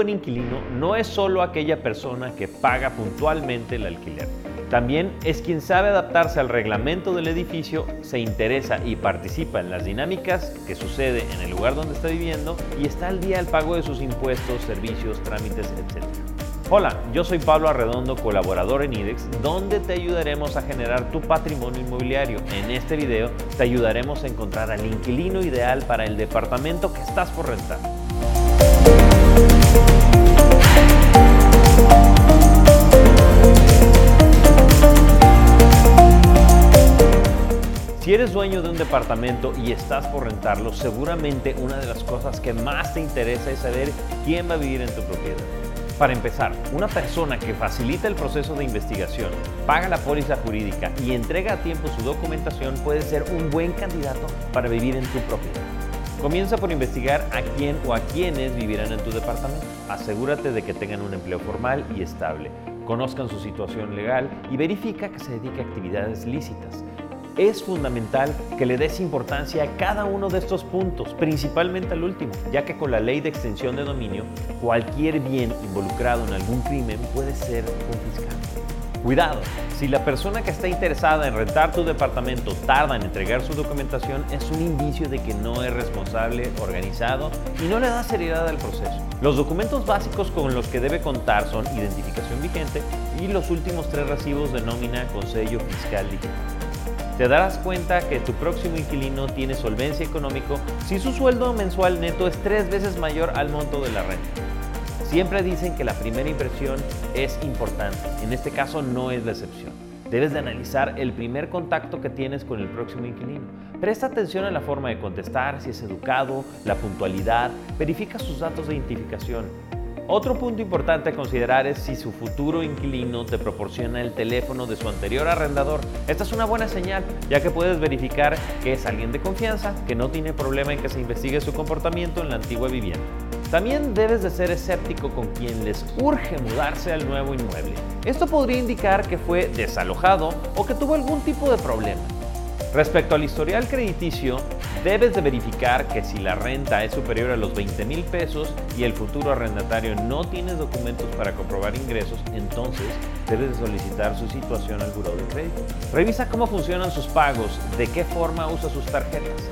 buen inquilino no es solo aquella persona que paga puntualmente el alquiler. También es quien sabe adaptarse al reglamento del edificio, se interesa y participa en las dinámicas que sucede en el lugar donde está viviendo y está al día al pago de sus impuestos, servicios, trámites, etc. Hola, yo soy Pablo Arredondo, colaborador en IDEX, donde te ayudaremos a generar tu patrimonio inmobiliario. En este video te ayudaremos a encontrar al inquilino ideal para el departamento que estás por rentar. Si eres dueño de un departamento y estás por rentarlo, seguramente una de las cosas que más te interesa es saber quién va a vivir en tu propiedad. Para empezar, una persona que facilita el proceso de investigación, paga la póliza jurídica y entrega a tiempo su documentación puede ser un buen candidato para vivir en tu propiedad. Comienza por investigar a quién o a quiénes vivirán en tu departamento. Asegúrate de que tengan un empleo formal y estable, conozcan su situación legal y verifica que se dedique a actividades lícitas es fundamental que le des importancia a cada uno de estos puntos, principalmente al último, ya que con la ley de extensión de dominio, cualquier bien involucrado en algún crimen puede ser confiscado. Cuidado, si la persona que está interesada en rentar tu departamento tarda en entregar su documentación, es un indicio de que no es responsable, organizado y no le da seriedad al proceso. Los documentos básicos con los que debe contar son identificación vigente y los últimos tres recibos de nómina con sello fiscal digital te darás cuenta que tu próximo inquilino tiene solvencia económico si su sueldo mensual neto es tres veces mayor al monto de la renta. Siempre dicen que la primera impresión es importante, en este caso no es la excepción. Debes de analizar el primer contacto que tienes con el próximo inquilino. Presta atención a la forma de contestar, si es educado, la puntualidad, verifica sus datos de identificación, otro punto importante a considerar es si su futuro inquilino te proporciona el teléfono de su anterior arrendador. Esta es una buena señal, ya que puedes verificar que es alguien de confianza, que no tiene problema en que se investigue su comportamiento en la antigua vivienda. También debes de ser escéptico con quien les urge mudarse al nuevo inmueble. Esto podría indicar que fue desalojado o que tuvo algún tipo de problema. Respecto al historial crediticio, debes de verificar que si la renta es superior a los 20 mil pesos y el futuro arrendatario no tiene documentos para comprobar ingresos, entonces debes de solicitar su situación al buró de crédito. Revisa cómo funcionan sus pagos, de qué forma usa sus tarjetas.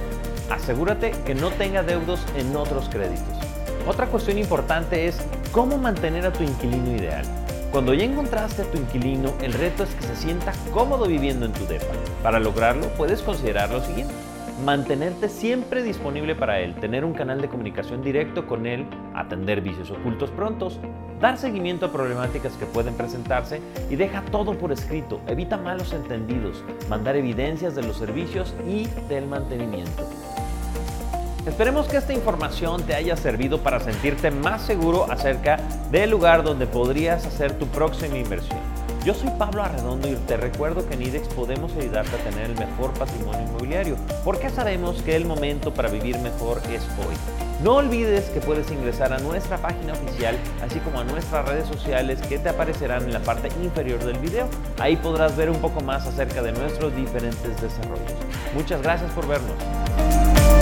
Asegúrate que no tenga deudos en otros créditos. Otra cuestión importante es cómo mantener a tu inquilino ideal. Cuando ya encontraste a tu inquilino, el reto es que se sienta cómodo viviendo en tu depa. Para lograrlo, puedes considerar lo siguiente. Mantenerte siempre disponible para él, tener un canal de comunicación directo con él, atender vicios ocultos prontos, dar seguimiento a problemáticas que pueden presentarse y deja todo por escrito, evita malos entendidos, mandar evidencias de los servicios y del mantenimiento. Esperemos que esta información te haya servido para sentirte más seguro acerca del lugar donde podrías hacer tu próxima inversión. Yo soy Pablo Arredondo y te recuerdo que en IDEX podemos ayudarte a tener el mejor patrimonio inmobiliario, porque sabemos que el momento para vivir mejor es hoy. No olvides que puedes ingresar a nuestra página oficial, así como a nuestras redes sociales que te aparecerán en la parte inferior del video. Ahí podrás ver un poco más acerca de nuestros diferentes desarrollos. Muchas gracias por vernos.